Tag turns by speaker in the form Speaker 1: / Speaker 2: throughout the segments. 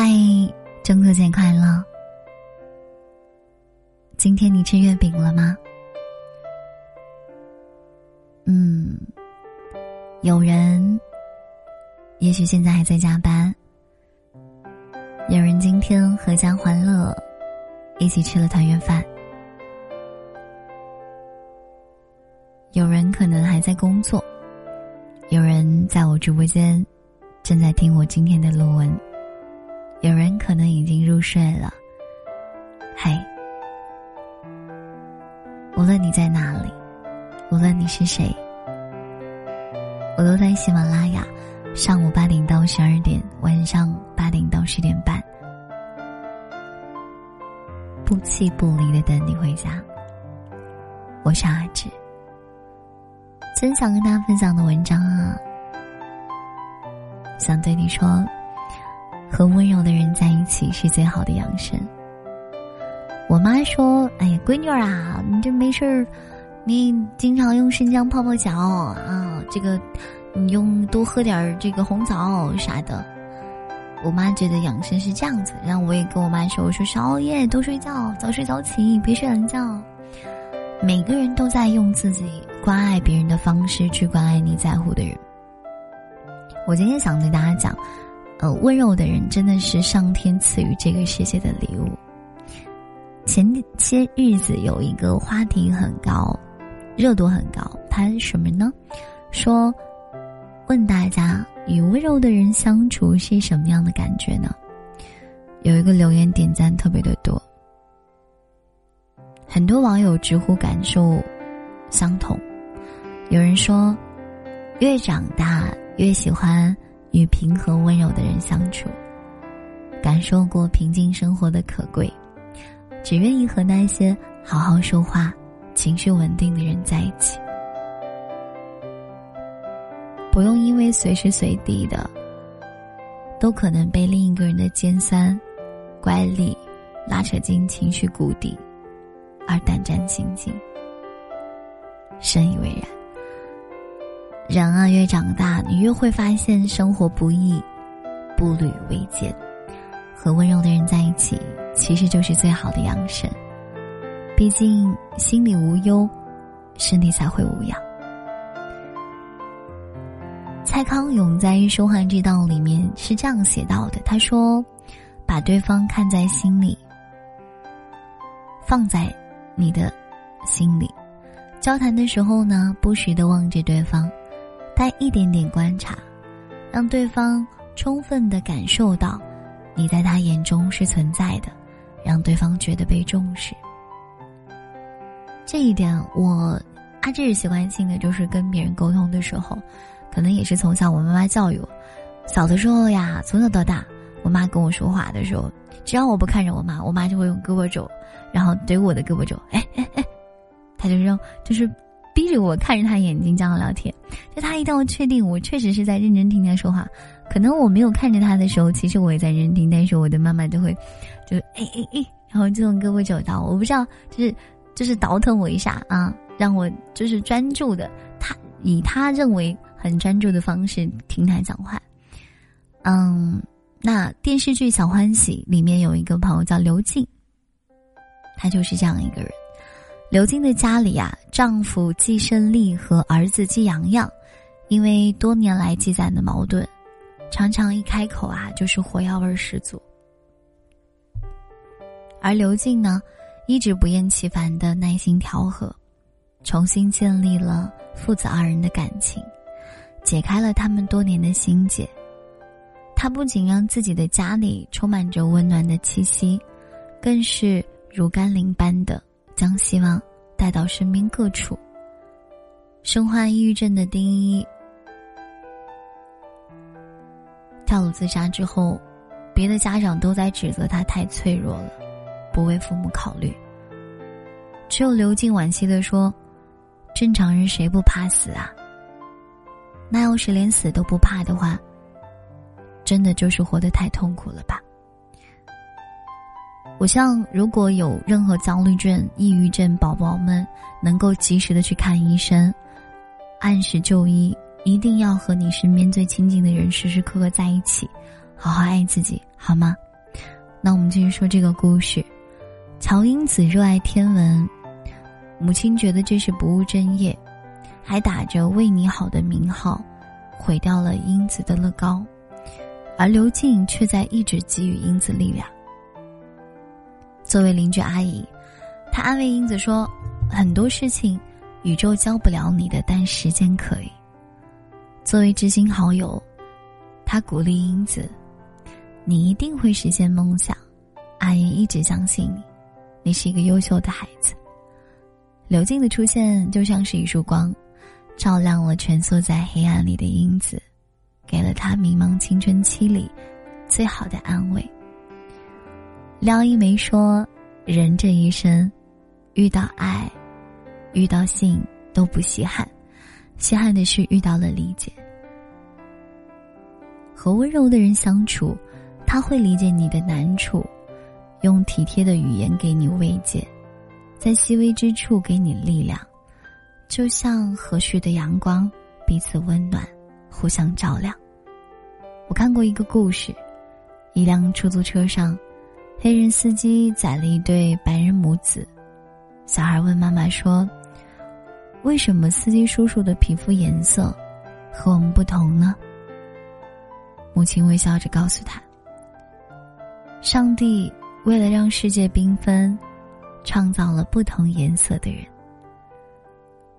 Speaker 1: 嗨，中秋节快乐！今天你吃月饼了吗？嗯，有人也许现在还在加班，有人今天阖家欢乐，一起吃了团圆饭，有人可能还在工作，有人在我直播间正在听我今天的录文。有人可能已经入睡了，嗨，无论你在哪里，无论你是谁，我都在喜马拉雅，上午八点到十二点，晚上八点到十点半，不弃不离的等你回家。我是阿志，真想跟大家分享的文章啊，想对你说。和温柔的人在一起是最好的养生。我妈说：“哎呀，闺女儿啊，你这没事儿，你经常用生姜泡泡脚啊，这个你用多喝点这个红枣啥的。”我妈觉得养生是这样子，然后我也跟我妈说：“我说少熬夜多睡觉，早睡早起，别睡懒觉。”每个人都在用自己关爱别人的方式去关爱你在乎的人。我今天想对大家讲。呃，温柔的人真的是上天赐予这个世界的礼物。前些日子有一个话题很高，热度很高，它什么呢？说问大家与温柔的人相处是什么样的感觉呢？有一个留言点赞特别的多，很多网友直呼感受相同。有人说，越长大越喜欢。与平和温柔的人相处，感受过平静生活的可贵，只愿意和那些好好说话、情绪稳定的人在一起，不用因为随时随地的都可能被另一个人的尖酸、乖戾拉扯进情绪谷底，而胆战心惊。深以为然。人啊，越长大，你越会发现生活不易，步履维艰。和温柔的人在一起，其实就是最好的养生。毕竟心里无忧，身体才会无恙。蔡康永在《说话之道》里面是这样写到的：他说，把对方看在心里，放在你的心里，交谈的时候呢，不时的望着对方。带一点点观察，让对方充分的感受到你在他眼中是存在的，让对方觉得被重视。这一点，我阿志习惯性的就是跟别人沟通的时候，可能也是从小我妈妈教育我。小的时候呀，从小到大，我妈跟我说话的时候，只要我不看着我妈，我妈就会用胳膊肘，然后怼我的胳膊肘，哎哎哎，他就让就是。逼着我看着他眼睛这样聊天，就他一定要确定我确实是在认真听他说话。可能我没有看着他的时候，其实我也在认真听，但是我的妈妈就会，就哎哎哎，然后就用胳膊肘倒，我不知道，就是就是倒腾我一下啊，让我就是专注的，他以他认为很专注的方式听他讲话。嗯，那电视剧《小欢喜》里面有一个朋友叫刘静，他就是这样一个人。刘静的家里啊，丈夫季胜利和儿子季阳阳，因为多年来积攒的矛盾，常常一开口啊就是火药味十足。而刘静呢，一直不厌其烦的耐心调和，重新建立了父子二人的感情，解开了他们多年的心结。他不仅让自己的家里充满着温暖的气息，更是如甘霖般的。将希望带到身边各处。身患抑郁症的丁一跳楼自杀之后，别的家长都在指责他太脆弱了，不为父母考虑。只有刘静惋惜的说：“正常人谁不怕死啊？那要是连死都不怕的话，真的就是活得太痛苦了吧？”我希望，如果有任何焦虑症、抑郁症宝宝们，能够及时的去看医生，按时就医，一定要和你身边最亲近的人时时刻刻在一起，好好爱自己，好吗？那我们继续说这个故事。乔英子热爱天文，母亲觉得这是不务正业，还打着“为你好”的名号，毁掉了英子的乐高。而刘静却在一直给予英子力量。作为邻居阿姨，她安慰英子说：“很多事情，宇宙教不了你的，但时间可以。”作为知心好友，她鼓励英子：“你一定会实现梦想，阿姨一直相信你，你是一个优秀的孩子。”刘静的出现就像是一束光，照亮了蜷缩在黑暗里的英子。给了他迷茫青春期里最好的安慰。廖一梅说：“人这一生，遇到爱，遇到性都不稀罕，稀罕的是遇到了理解。和温柔的人相处，他会理解你的难处，用体贴的语言给你慰藉，在细微之处给你力量，就像和煦的阳光，彼此温暖。”互相照亮。我看过一个故事，一辆出租车上，黑人司机载了一对白人母子。小孩问妈妈说：“为什么司机叔叔的皮肤颜色和我们不同呢？”母亲微笑着告诉他：“上帝为了让世界缤纷，创造了不同颜色的人。”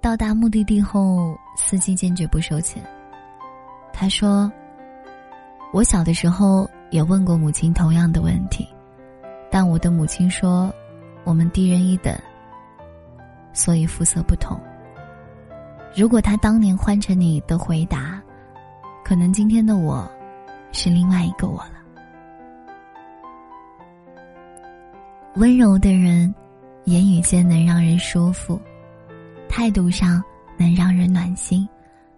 Speaker 1: 到达目的地后，司机坚决不收钱。他说：“我小的时候也问过母亲同样的问题，但我的母亲说，我们低人一等，所以肤色不同。如果他当年换成你的回答，可能今天的我，是另外一个我了。温柔的人，言语间能让人舒服，态度上能让人暖心，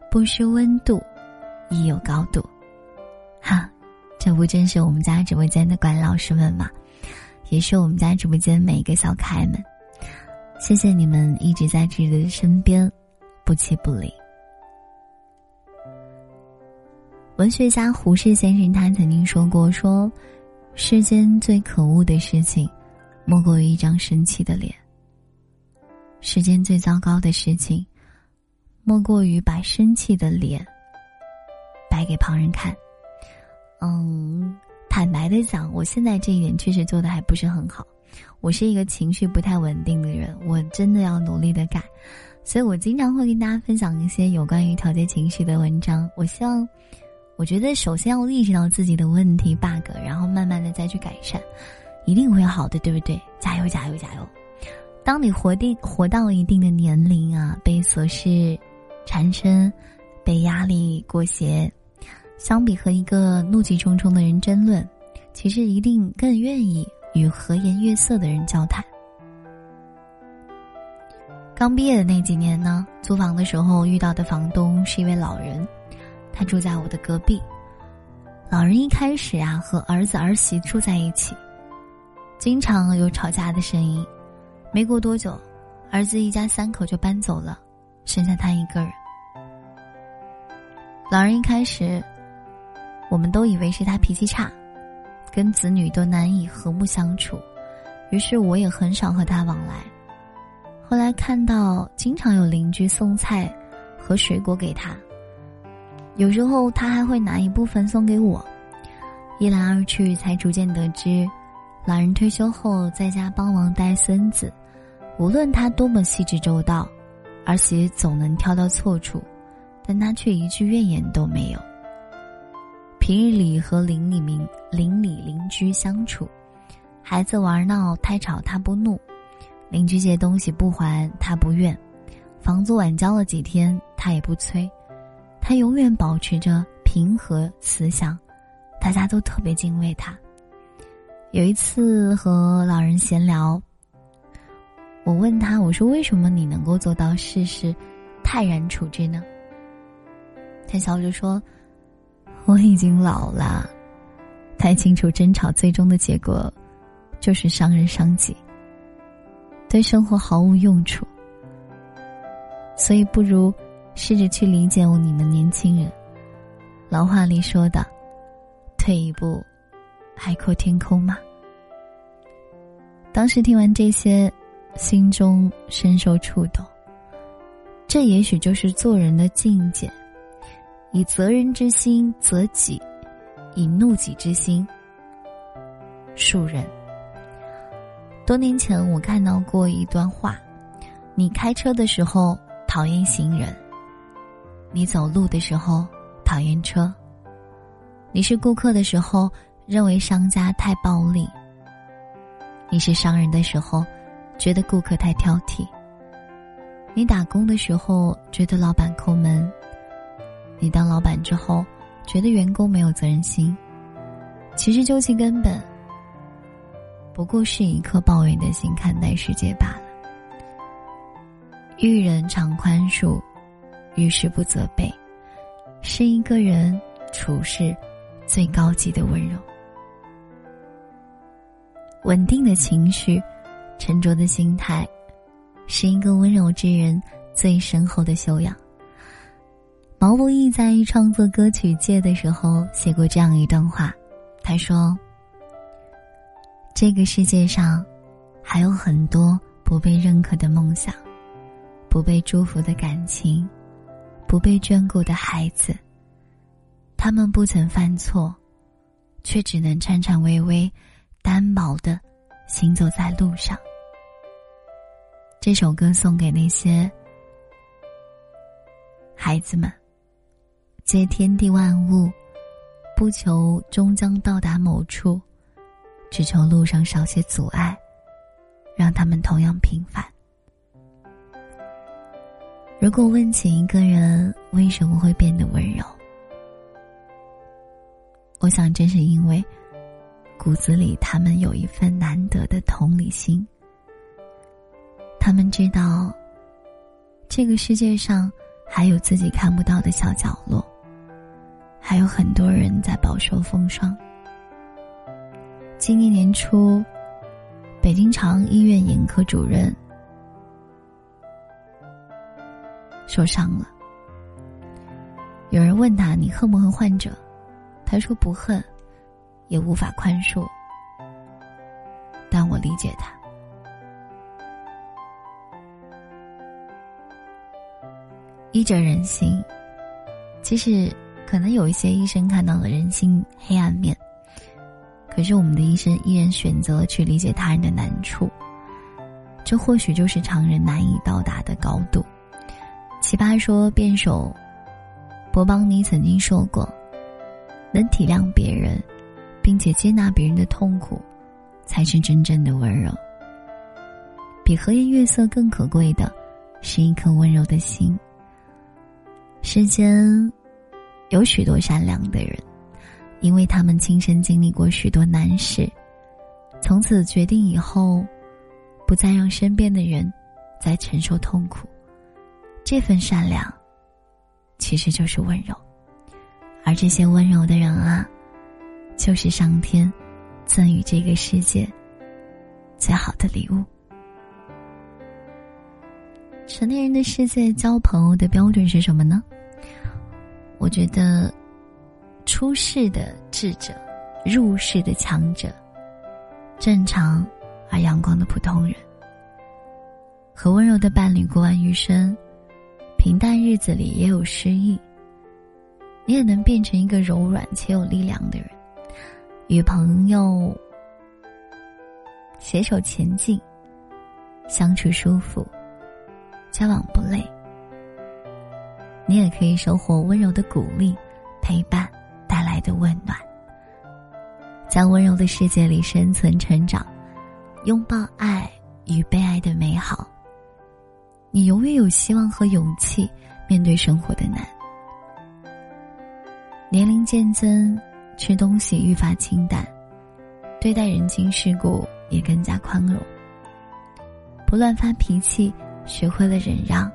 Speaker 1: 不失温度。”亦有高度，哈，这不正是我们家直播间的管老师们吗？也是我们家直播间每一个小可爱们，谢谢你们一直在自己的身边，不弃不离。文学家胡适先生他曾经说过：“说世间最可恶的事情，莫过于一张生气的脸；世间最糟糕的事情，莫过于把生气的脸。”摆给旁人看，嗯，坦白的讲，我现在这一点确实做的还不是很好。我是一个情绪不太稳定的人，我真的要努力的改。所以我经常会跟大家分享一些有关于调节情绪的文章。我希望，我觉得首先要意识到自己的问题 bug，然后慢慢的再去改善，一定会好的，对不对？加油，加油，加油！当你活定活到一定的年龄啊，被琐事缠身，被压力裹挟。相比和一个怒气冲冲的人争论，其实一定更愿意与和颜悦色的人交谈。刚毕业的那几年呢，租房的时候遇到的房东是一位老人，他住在我的隔壁。老人一开始啊和儿子儿媳住在一起，经常有吵架的声音。没过多久，儿子一家三口就搬走了，剩下他一个人。老人一开始。我们都以为是他脾气差，跟子女都难以和睦相处，于是我也很少和他往来。后来看到经常有邻居送菜和水果给他，有时候他还会拿一部分送给我。一来二去，才逐渐得知，老人退休后在家帮忙带孙子，无论他多么细致周到，儿媳总能挑到错处，但他却一句怨言都没有。平日里和邻里民邻里邻居相处，孩子玩闹太吵他不怒，邻居借东西不还他不怨，房租晚交了几天他也不催，他永远保持着平和慈祥，大家都特别敬畏他。有一次和老人闲聊，我问他我说为什么你能够做到事事泰然处之呢？他笑着说。我已经老了，太清楚争吵最终的结果，就是伤人伤己，对生活毫无用处。所以不如试着去理解我你们年轻人。老话里说的：“退一步，海阔天空嘛。”当时听完这些，心中深受触动。这也许就是做人的境界：以责人之心责己，以怒己之心恕人。多年前，我看到过一段话：你开车的时候讨厌行人，你走路的时候讨厌车，你是顾客的时候认为商家太暴力。你是商人的时候，觉得顾客太挑剔；你打工的时候，觉得老板抠门；你当老板之后，觉得员工没有责任心。其实究其根本，不过是一颗抱怨的心看待世界罢了。遇人常宽恕，遇事不责备，是一个人处事最高级的温柔。稳定的情绪，沉着的心态，是一个温柔之人最深厚的修养。毛不易在创作歌曲《借》的时候写过这样一段话，他说：“这个世界上，还有很多不被认可的梦想，不被祝福的感情，不被眷顾的孩子。他们不曾犯错，却只能颤颤巍巍。”单薄的行走在路上。这首歌送给那些孩子们，借天地万物，不求终将到达某处，只求路上少些阻碍，让他们同样平凡。如果问起一个人为什么会变得温柔，我想正是因为。骨子里，他们有一份难得的同理心。他们知道，这个世界上还有自己看不到的小角落，还有很多人在饱受风霜。今年年初，北京朝阳医院眼科主任受伤了。有人问他：“你恨不恨患者？”他说：“不恨。”也无法宽恕，但我理解他。医者仁心，其实可能有一些医生看到了人性黑暗面，可是我们的医生依然选择去理解他人的难处，这或许就是常人难以到达的高度。奇葩说辩手博邦尼曾经说过：“能体谅别人。”并且接纳别人的痛苦，才是真正的温柔。比和颜悦色更可贵的，是一颗温柔的心。世间有许多善良的人，因为他们亲身经历过许多难事，从此决定以后，不再让身边的人再承受痛苦。这份善良，其实就是温柔。而这些温柔的人啊。就是上天赠予这个世界最好的礼物。成年人的世界，交朋友的标准是什么呢？我觉得，出世的智者，入世的强者，正常而阳光的普通人，和温柔的伴侣过完余生，平淡日子里也有诗意。你也能变成一个柔软且有力量的人。与朋友携手前进，相处舒服，交往不累。你也可以收获温柔的鼓励、陪伴带来的温暖，在温柔的世界里生存成长，拥抱爱与被爱的美好。你永远有希望和勇气面对生活的难。年龄渐增。吃东西愈发清淡，对待人情世故也更加宽容。不乱发脾气，学会了忍让，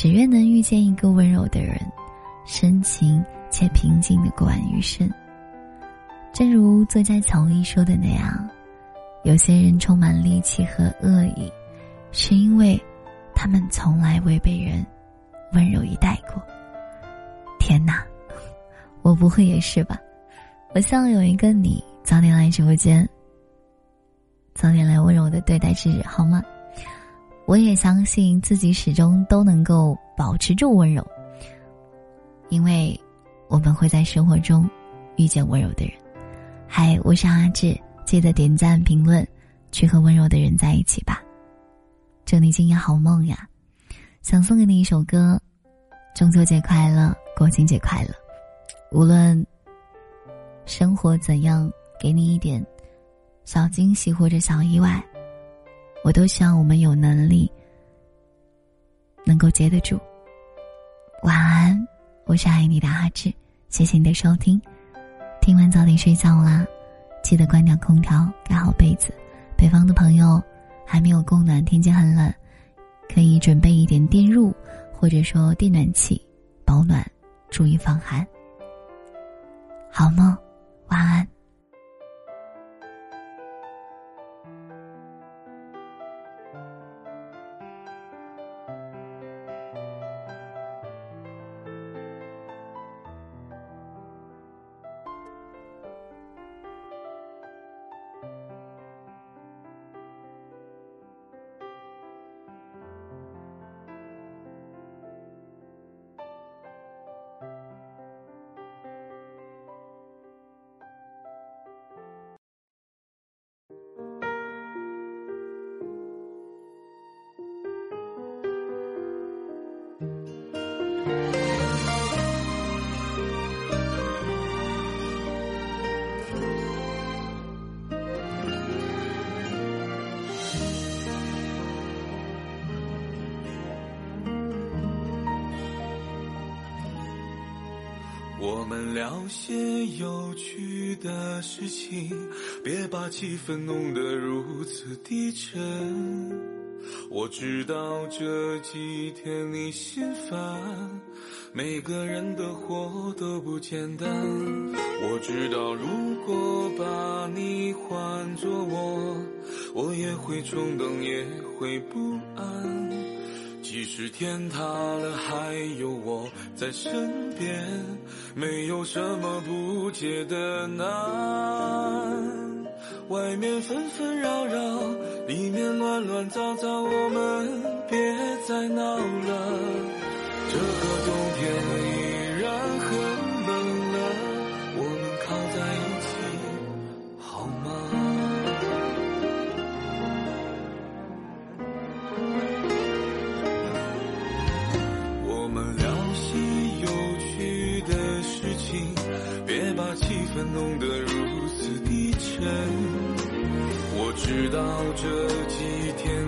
Speaker 1: 只愿能遇见一个温柔的人，深情且平静的过完余生。正如作家乔伊说的那样，有些人充满戾气和恶意，是因为他们从来未被人温柔以待过。天哪！我不会也是吧？我希望有一个你早点来直播间，早点来温柔的对待自己，好吗？我也相信自己始终都能够保持住温柔，因为我们会在生活中遇见温柔的人。嗨，我是阿志，记得点赞评论，去和温柔的人在一起吧。祝你今夜好梦呀！想送给你一首歌，中秋节快乐，国庆节快乐。无论生活怎样，给你一点小惊喜或者小意外。我都希望我们有能力能够接得住。晚安，我是爱你的阿志，谢谢你的收听。听完早点睡觉啦，记得关掉空调，盖好被子。北方的朋友还没有供暖，天气很冷，可以准备一点电褥，或者说电暖器保暖，注意防寒。好梦，晚安。
Speaker 2: 我们聊些有趣的事情，别把气氛弄得如此低沉。我知道这几天你心烦，每个人的活都不简单。我知道如果把你换作我，我也会冲动，也会不安。即使天塌了，还有我在身边，没有什么不解的难。外面纷纷扰扰，里面乱乱糟糟，我们别再闹了。这个冬天把气氛弄得如此低沉。我知道这几天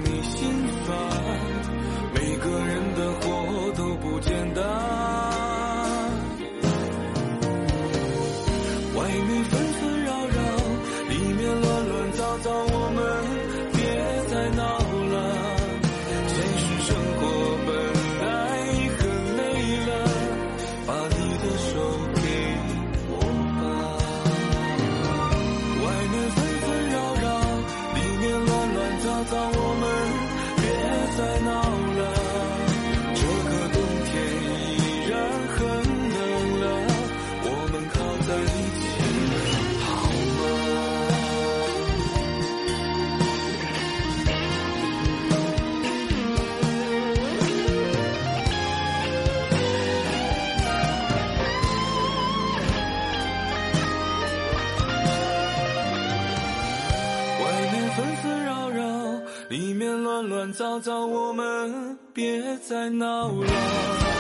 Speaker 2: 早早，我们别再闹了。